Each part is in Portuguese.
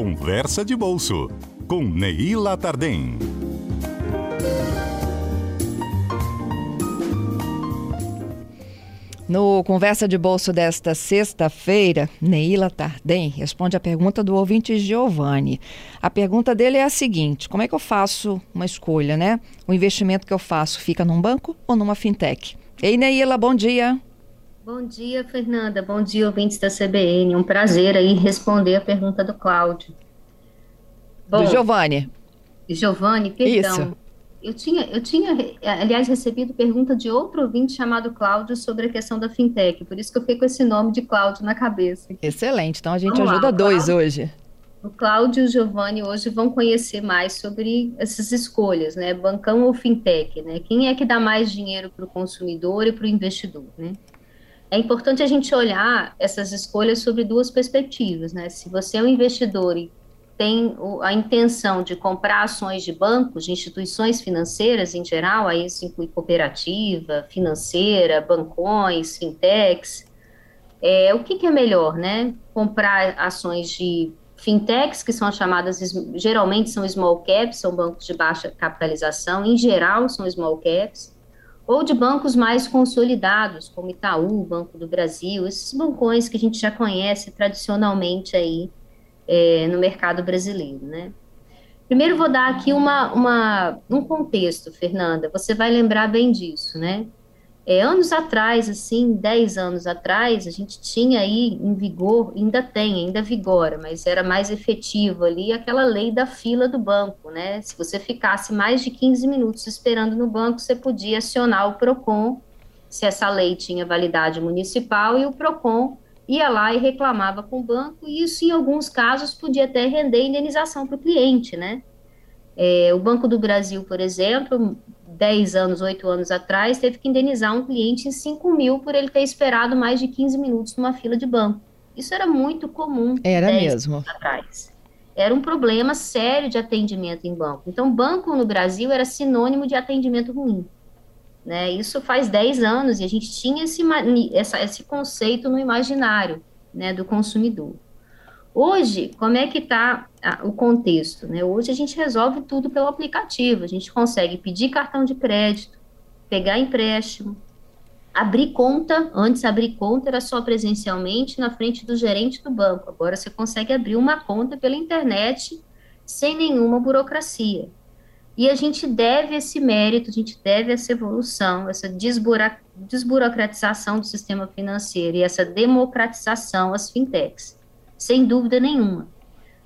Conversa de Bolso, com Neila Tardem. No Conversa de Bolso desta sexta-feira, Neila Tardem responde a pergunta do ouvinte Giovanni. A pergunta dele é a seguinte: como é que eu faço uma escolha, né? O investimento que eu faço fica num banco ou numa fintech? Ei, Neila, bom dia. Bom dia, Fernanda. Bom dia, ouvintes da CBN. Um prazer aí responder a pergunta do Cláudio. Bom, do Giovanni. Giovanni, perdão. Isso. Eu tinha, eu tinha, aliás, recebido pergunta de outro ouvinte chamado Cláudio sobre a questão da fintech, por isso que eu fiquei com esse nome de Cláudio na cabeça. Excelente, então a gente Vamos ajuda lá, dois Cláudio, hoje. O Cláudio e o Giovanni hoje vão conhecer mais sobre essas escolhas, né? Bancão ou fintech, né? Quem é que dá mais dinheiro para o consumidor e para o investidor, né? É importante a gente olhar essas escolhas sobre duas perspectivas, né? Se você é um investidor e tem a intenção de comprar ações de bancos, de instituições financeiras em geral, aí isso inclui cooperativa, financeira, bancões, fintechs. É, o que, que é melhor, né? Comprar ações de fintechs, que são chamadas, geralmente são small caps, são bancos de baixa capitalização, em geral são small caps, ou de bancos mais consolidados, como Itaú, Banco do Brasil, esses bancões que a gente já conhece tradicionalmente aí é, no mercado brasileiro, né? Primeiro vou dar aqui uma, uma, um contexto, Fernanda, você vai lembrar bem disso, né? É, anos atrás, assim, 10 anos atrás, a gente tinha aí em vigor, ainda tem, ainda vigora, mas era mais efetivo ali aquela lei da fila do banco, né? Se você ficasse mais de 15 minutos esperando no banco, você podia acionar o PROCON, se essa lei tinha validade municipal, e o PROCON ia lá e reclamava com o banco, e isso, em alguns casos, podia até render indenização para o cliente, né? É, o Banco do Brasil, por exemplo, 10 anos, 8 anos atrás, teve que indenizar um cliente em 5 mil por ele ter esperado mais de 15 minutos numa fila de banco. Isso era muito comum. Era mesmo. atrás. Era um problema sério de atendimento em banco. Então, banco no Brasil era sinônimo de atendimento ruim. Né? Isso faz 10 anos e a gente tinha esse, essa, esse conceito no imaginário né, do consumidor. Hoje, como é que está o contexto? Né? Hoje a gente resolve tudo pelo aplicativo, a gente consegue pedir cartão de crédito, pegar empréstimo, abrir conta, antes abrir conta era só presencialmente na frente do gerente do banco, agora você consegue abrir uma conta pela internet sem nenhuma burocracia. E a gente deve esse mérito, a gente deve essa evolução, essa desburocratização do sistema financeiro e essa democratização às fintechs, sem dúvida nenhuma.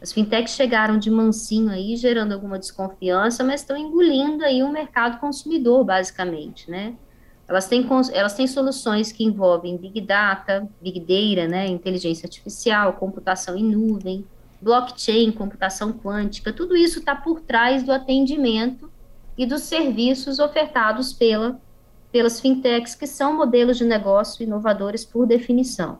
As fintechs chegaram de mansinho aí, gerando alguma desconfiança, mas estão engolindo aí o mercado consumidor, basicamente, né? Elas têm, elas têm soluções que envolvem Big Data, Big Data, né, inteligência artificial, computação em nuvem, blockchain, computação quântica, tudo isso está por trás do atendimento e dos serviços ofertados pela, pelas fintechs, que são modelos de negócio inovadores por definição.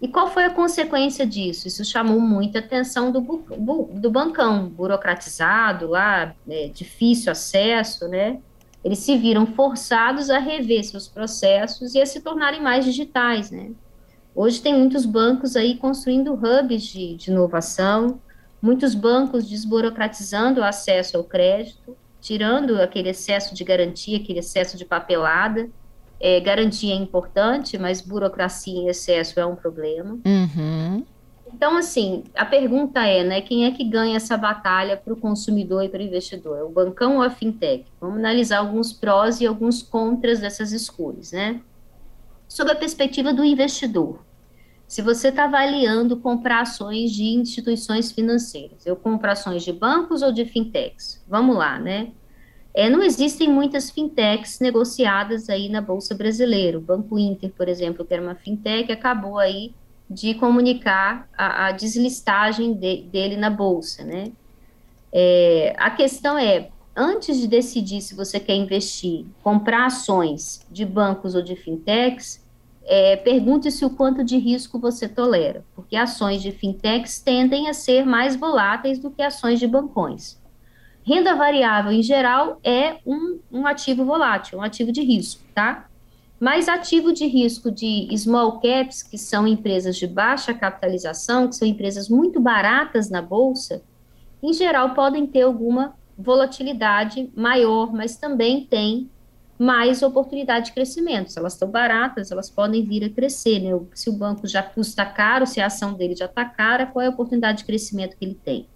E qual foi a consequência disso? Isso chamou muita atenção do, do bancão, burocratizado lá, é, difícil acesso, né? Eles se viram forçados a rever seus processos e a se tornarem mais digitais, né? Hoje tem muitos bancos aí construindo hubs de, de inovação, muitos bancos desburocratizando o acesso ao crédito, tirando aquele excesso de garantia, aquele excesso de papelada. É, garantia é importante, mas burocracia em excesso é um problema. Uhum. Então, assim, a pergunta é, né, quem é que ganha essa batalha para o consumidor e para o investidor? O bancão ou a fintech? Vamos analisar alguns prós e alguns contras dessas escolhas, né? Sob a perspectiva do investidor, se você está avaliando comprar ações de instituições financeiras, eu compro ações de bancos ou de fintechs? Vamos lá, né? É, não existem muitas fintechs negociadas aí na Bolsa Brasileira. O Banco Inter, por exemplo, que era uma fintech, acabou aí de comunicar a, a deslistagem de, dele na Bolsa, né? É, a questão é, antes de decidir se você quer investir, comprar ações de bancos ou de fintechs, é, pergunte-se o quanto de risco você tolera, porque ações de fintechs tendem a ser mais voláteis do que ações de bancões. Renda variável, em geral, é um, um ativo volátil, um ativo de risco, tá? Mas ativo de risco de small caps, que são empresas de baixa capitalização, que são empresas muito baratas na bolsa, em geral podem ter alguma volatilidade maior, mas também tem mais oportunidade de crescimento. Se elas estão baratas, elas podem vir a crescer. Né? Se o banco já custa caro, se a ação dele já está cara, qual é a oportunidade de crescimento que ele tem?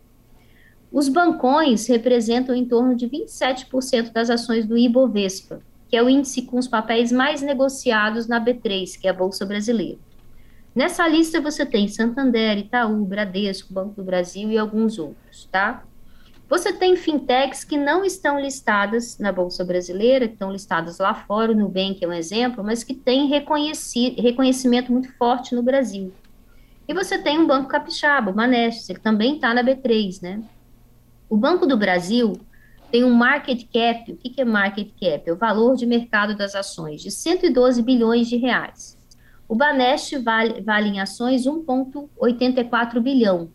Os bancões representam em torno de 27% das ações do Ibovespa, que é o índice com os papéis mais negociados na B3, que é a Bolsa Brasileira. Nessa lista você tem Santander, Itaú, Bradesco, Banco do Brasil e alguns outros, tá? Você tem fintechs que não estão listadas na Bolsa Brasileira, que estão listadas lá fora, o Nubank é um exemplo, mas que tem reconheci reconhecimento muito forte no Brasil. E você tem um Banco Capixaba, o Banestes, que também está na B3, né? O Banco do Brasil tem um market cap, o que, é market cap? É o valor de mercado das ações, de 112 bilhões de reais. O Banest vale, vale em ações 1,84 bilhão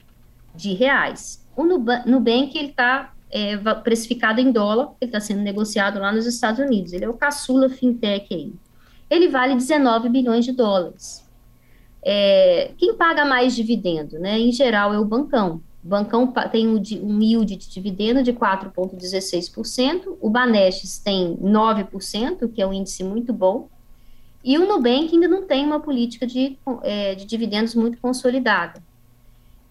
de reais. O Nubank, está é, precificado em dólar, ele está sendo negociado lá nos Estados Unidos. Ele é o caçula fintech aí. Ele vale 19 bilhões de dólares. É, quem paga mais dividendo, né? Em geral, é o bancão. O bancão tem um, yield de dividendo de 4,16%, o Banestes tem 9%, que é um índice muito bom, e o Nubank ainda não tem uma política de, é, de dividendos muito consolidada.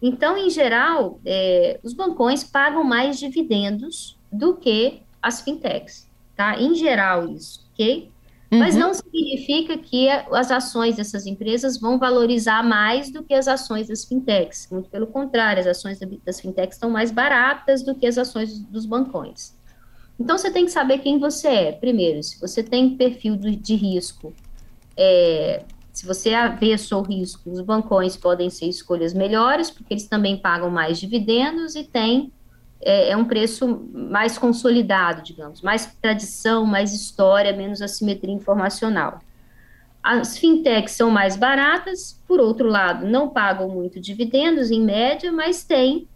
Então, em geral, é, os bancões pagam mais dividendos do que as fintechs, tá? Em geral, isso, ok? Uhum. Mas não significa que as ações dessas empresas vão valorizar mais do que as ações das fintechs. Muito pelo contrário, as ações das fintechs estão mais baratas do que as ações dos bancões. Então, você tem que saber quem você é. Primeiro, se você tem perfil de risco é, se você avesso ao risco, os bancões podem ser escolhas melhores, porque eles também pagam mais dividendos e têm é, é, um preço mais consolidado, digamos, mais tradição, mais história, menos assimetria informacional. As fintechs são mais baratas, por outro lado, não pagam muito dividendos em média, mas tem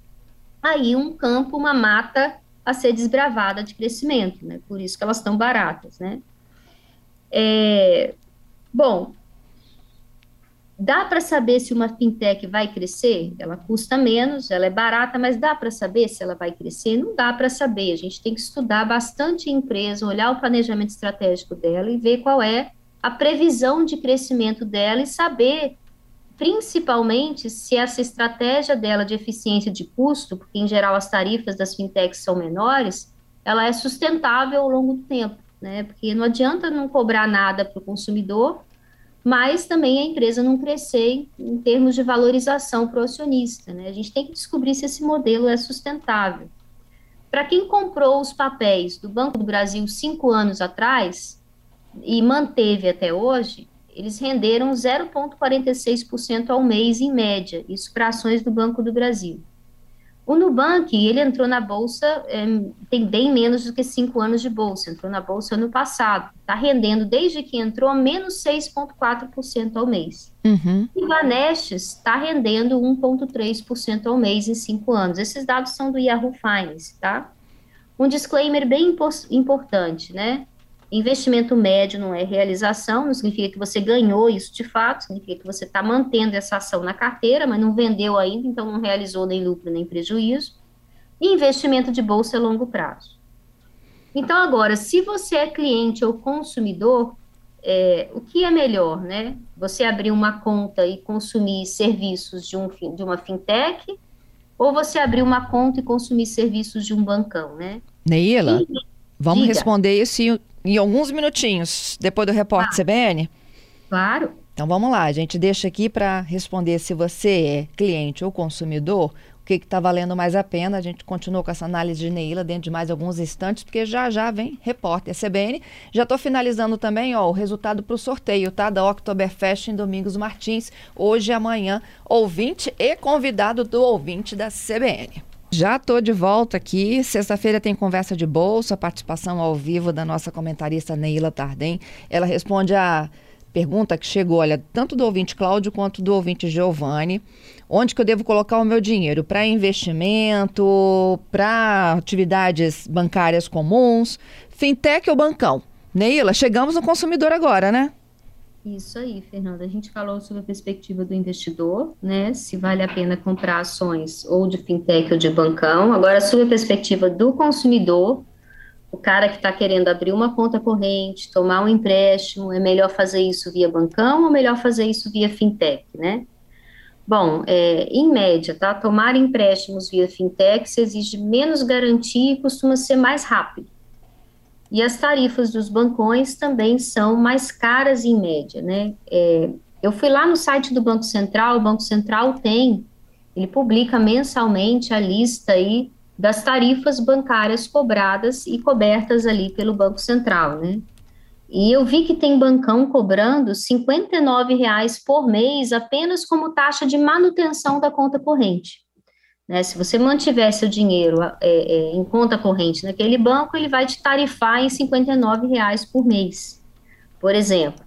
aí um campo, uma mata a ser desbravada de crescimento, né? Por isso que elas estão baratas, né? É, bom, Dá para saber se uma fintech vai crescer? Ela custa menos, ela é barata, mas dá para saber se ela vai crescer? Não dá para saber. A gente tem que estudar bastante a empresa, olhar o planejamento estratégico dela e ver qual é a previsão de crescimento dela e saber, principalmente, se essa estratégia dela de eficiência de custo, porque em geral as tarifas das fintechs são menores, ela é sustentável ao longo do tempo, né? Porque não adianta não cobrar nada para o consumidor mas também a empresa não crescer em termos de valorização para o acionista. Né? A gente tem que descobrir se esse modelo é sustentável. Para quem comprou os papéis do Banco do Brasil cinco anos atrás e manteve até hoje, eles renderam 0,46% ao mês em média, isso para ações do Banco do Brasil. O Nubank, ele entrou na Bolsa, é, tem bem menos do que cinco anos de Bolsa, entrou na Bolsa ano passado, está rendendo desde que entrou menos 6,4% ao mês. Uhum. E o Banestes está rendendo 1,3% ao mês em cinco anos. Esses dados são do Yahoo Finance, tá? Um disclaimer bem importante, né? Investimento médio não é realização, não significa que você ganhou isso de fato, significa que você está mantendo essa ação na carteira, mas não vendeu ainda, então não realizou nem lucro nem prejuízo. E investimento de bolsa a longo prazo. Então, agora, se você é cliente ou consumidor, é, o que é melhor, né? Você abrir uma conta e consumir serviços de, um, de uma fintech, ou você abrir uma conta e consumir serviços de um bancão, né? Neila, e, vamos diga. responder isso em alguns minutinhos, depois do repórter ah, CBN? Claro. Então vamos lá, a gente deixa aqui para responder se você é cliente ou consumidor, o que está valendo mais a pena. A gente continua com essa análise de Neila dentro de mais alguns instantes, porque já já vem repórter CBN. Já estou finalizando também ó, o resultado para o sorteio tá, da Oktoberfest em Domingos Martins, hoje e amanhã, ouvinte e convidado do ouvinte da CBN. Já estou de volta aqui. Sexta-feira tem conversa de bolsa, participação ao vivo da nossa comentarista Neila Tardem. Ela responde a pergunta que chegou, olha, tanto do ouvinte Cláudio quanto do ouvinte Giovanni. Onde que eu devo colocar o meu dinheiro? Para investimento, para atividades bancárias comuns, fintech ou bancão? Neila, chegamos no consumidor agora, né? Isso aí, Fernanda. A gente falou sobre a perspectiva do investidor, né? Se vale a pena comprar ações ou de fintech ou de bancão. Agora, sobre a perspectiva do consumidor, o cara que está querendo abrir uma conta corrente, tomar um empréstimo, é melhor fazer isso via bancão ou melhor fazer isso via fintech, né? Bom, é, em média, tá? Tomar empréstimos via fintech exige menos garantia e costuma ser mais rápido. E as tarifas dos bancões também são mais caras em média, né? É, eu fui lá no site do Banco Central, o Banco Central tem, ele publica mensalmente a lista aí das tarifas bancárias cobradas e cobertas ali pelo Banco Central, né? E eu vi que tem bancão cobrando R$ 59,00 por mês apenas como taxa de manutenção da conta corrente. Né? Se você mantiver seu dinheiro é, é, em conta corrente naquele banco, ele vai te tarifar em R$ 59,00 por mês, por exemplo.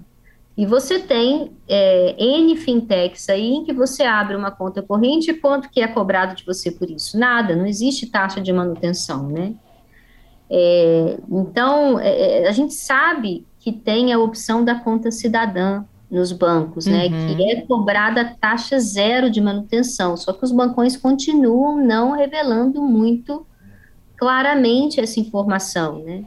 E você tem é, N fintechs aí em que você abre uma conta corrente e quanto que é cobrado de você por isso? Nada, não existe taxa de manutenção, né? É, então, é, é a gente sabe que tem a opção da conta cidadã, nos bancos, né, uhum. que é cobrada taxa zero de manutenção, só que os bancões continuam não revelando muito claramente essa informação, né.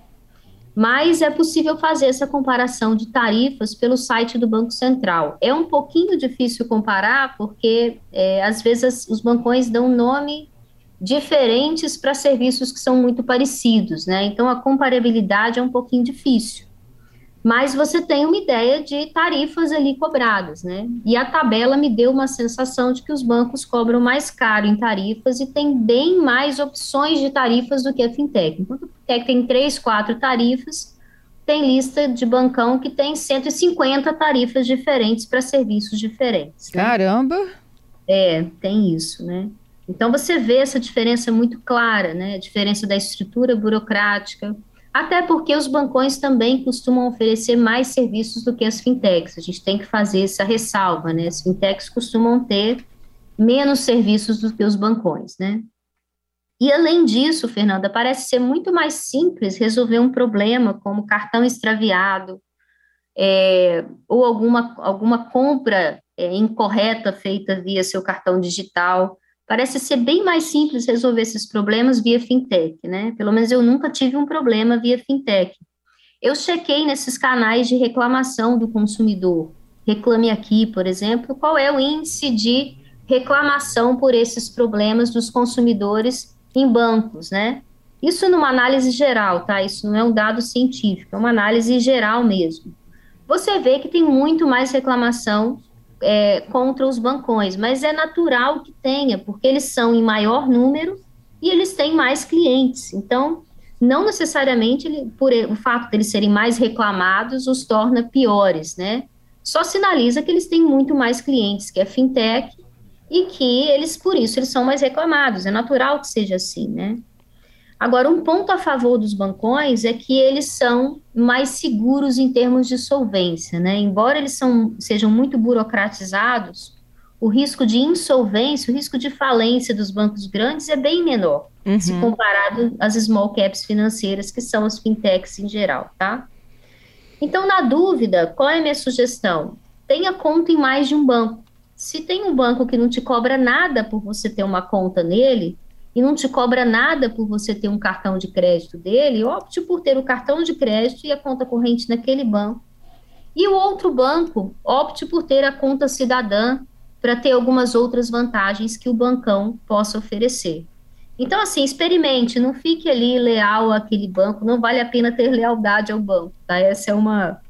Mas é possível fazer essa comparação de tarifas pelo site do Banco Central. É um pouquinho difícil comparar, porque é, às vezes os bancões dão nome diferentes para serviços que são muito parecidos, né? Então a comparabilidade é um pouquinho difícil mas você tem uma ideia de tarifas ali cobradas, né? E a tabela me deu uma sensação de que os bancos cobram mais caro em tarifas e tem bem mais opções de tarifas do que a fintech. Enquanto a fintech tem três, quatro tarifas, tem lista de bancão que tem 150 tarifas diferentes para serviços diferentes. Né? Caramba! É, tem isso, né? Então você vê essa diferença muito clara, né? A diferença da estrutura burocrática, até porque os bancões também costumam oferecer mais serviços do que as fintechs. A gente tem que fazer essa ressalva, né? As fintechs costumam ter menos serviços do que os bancões, né? E além disso, Fernanda, parece ser muito mais simples resolver um problema como cartão extraviado é, ou alguma, alguma compra é, incorreta feita via seu cartão digital Parece ser bem mais simples resolver esses problemas via fintech, né? Pelo menos eu nunca tive um problema via fintech. Eu chequei nesses canais de reclamação do consumidor. Reclame Aqui, por exemplo, qual é o índice de reclamação por esses problemas dos consumidores em bancos, né? Isso numa análise geral, tá? Isso não é um dado científico, é uma análise geral mesmo. Você vê que tem muito mais reclamação é, contra os bancões, mas é natural que tenha, porque eles são em maior número e eles têm mais clientes. Então, não necessariamente ele, por o fato de eles serem mais reclamados os torna piores, né? Só sinaliza que eles têm muito mais clientes que a fintech e que eles, por isso, eles são mais reclamados. É natural que seja assim, né? Agora, um ponto a favor dos bancões é que eles são mais seguros em termos de solvência, né? Embora eles são, sejam muito burocratizados, o risco de insolvência, o risco de falência dos bancos grandes é bem menor, uhum. se comparado às small caps financeiras, que são as fintechs em geral, tá? Então, na dúvida, qual é a minha sugestão? Tenha conta em mais de um banco. Se tem um banco que não te cobra nada por você ter uma conta nele, e não te cobra nada por você ter um cartão de crédito dele, opte por ter o cartão de crédito e a conta corrente naquele banco. E o outro banco, opte por ter a conta cidadã para ter algumas outras vantagens que o bancão possa oferecer. Então, assim, experimente, não fique ali leal àquele banco, não vale a pena ter lealdade ao banco, tá? Essa é uma,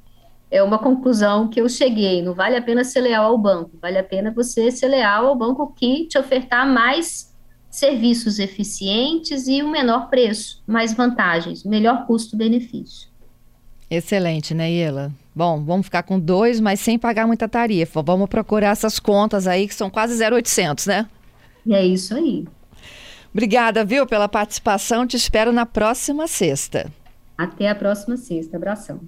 é uma conclusão que eu cheguei, não vale a pena ser leal ao banco, vale a pena você ser leal ao banco que te ofertar mais serviços eficientes e um menor preço, mais vantagens, melhor custo-benefício. Excelente, né, Iela? Bom, vamos ficar com dois, mas sem pagar muita tarifa. Vamos procurar essas contas aí que são quase 0,800, né? É isso aí. Obrigada, viu, pela participação. Te espero na próxima sexta. Até a próxima sexta. Abração.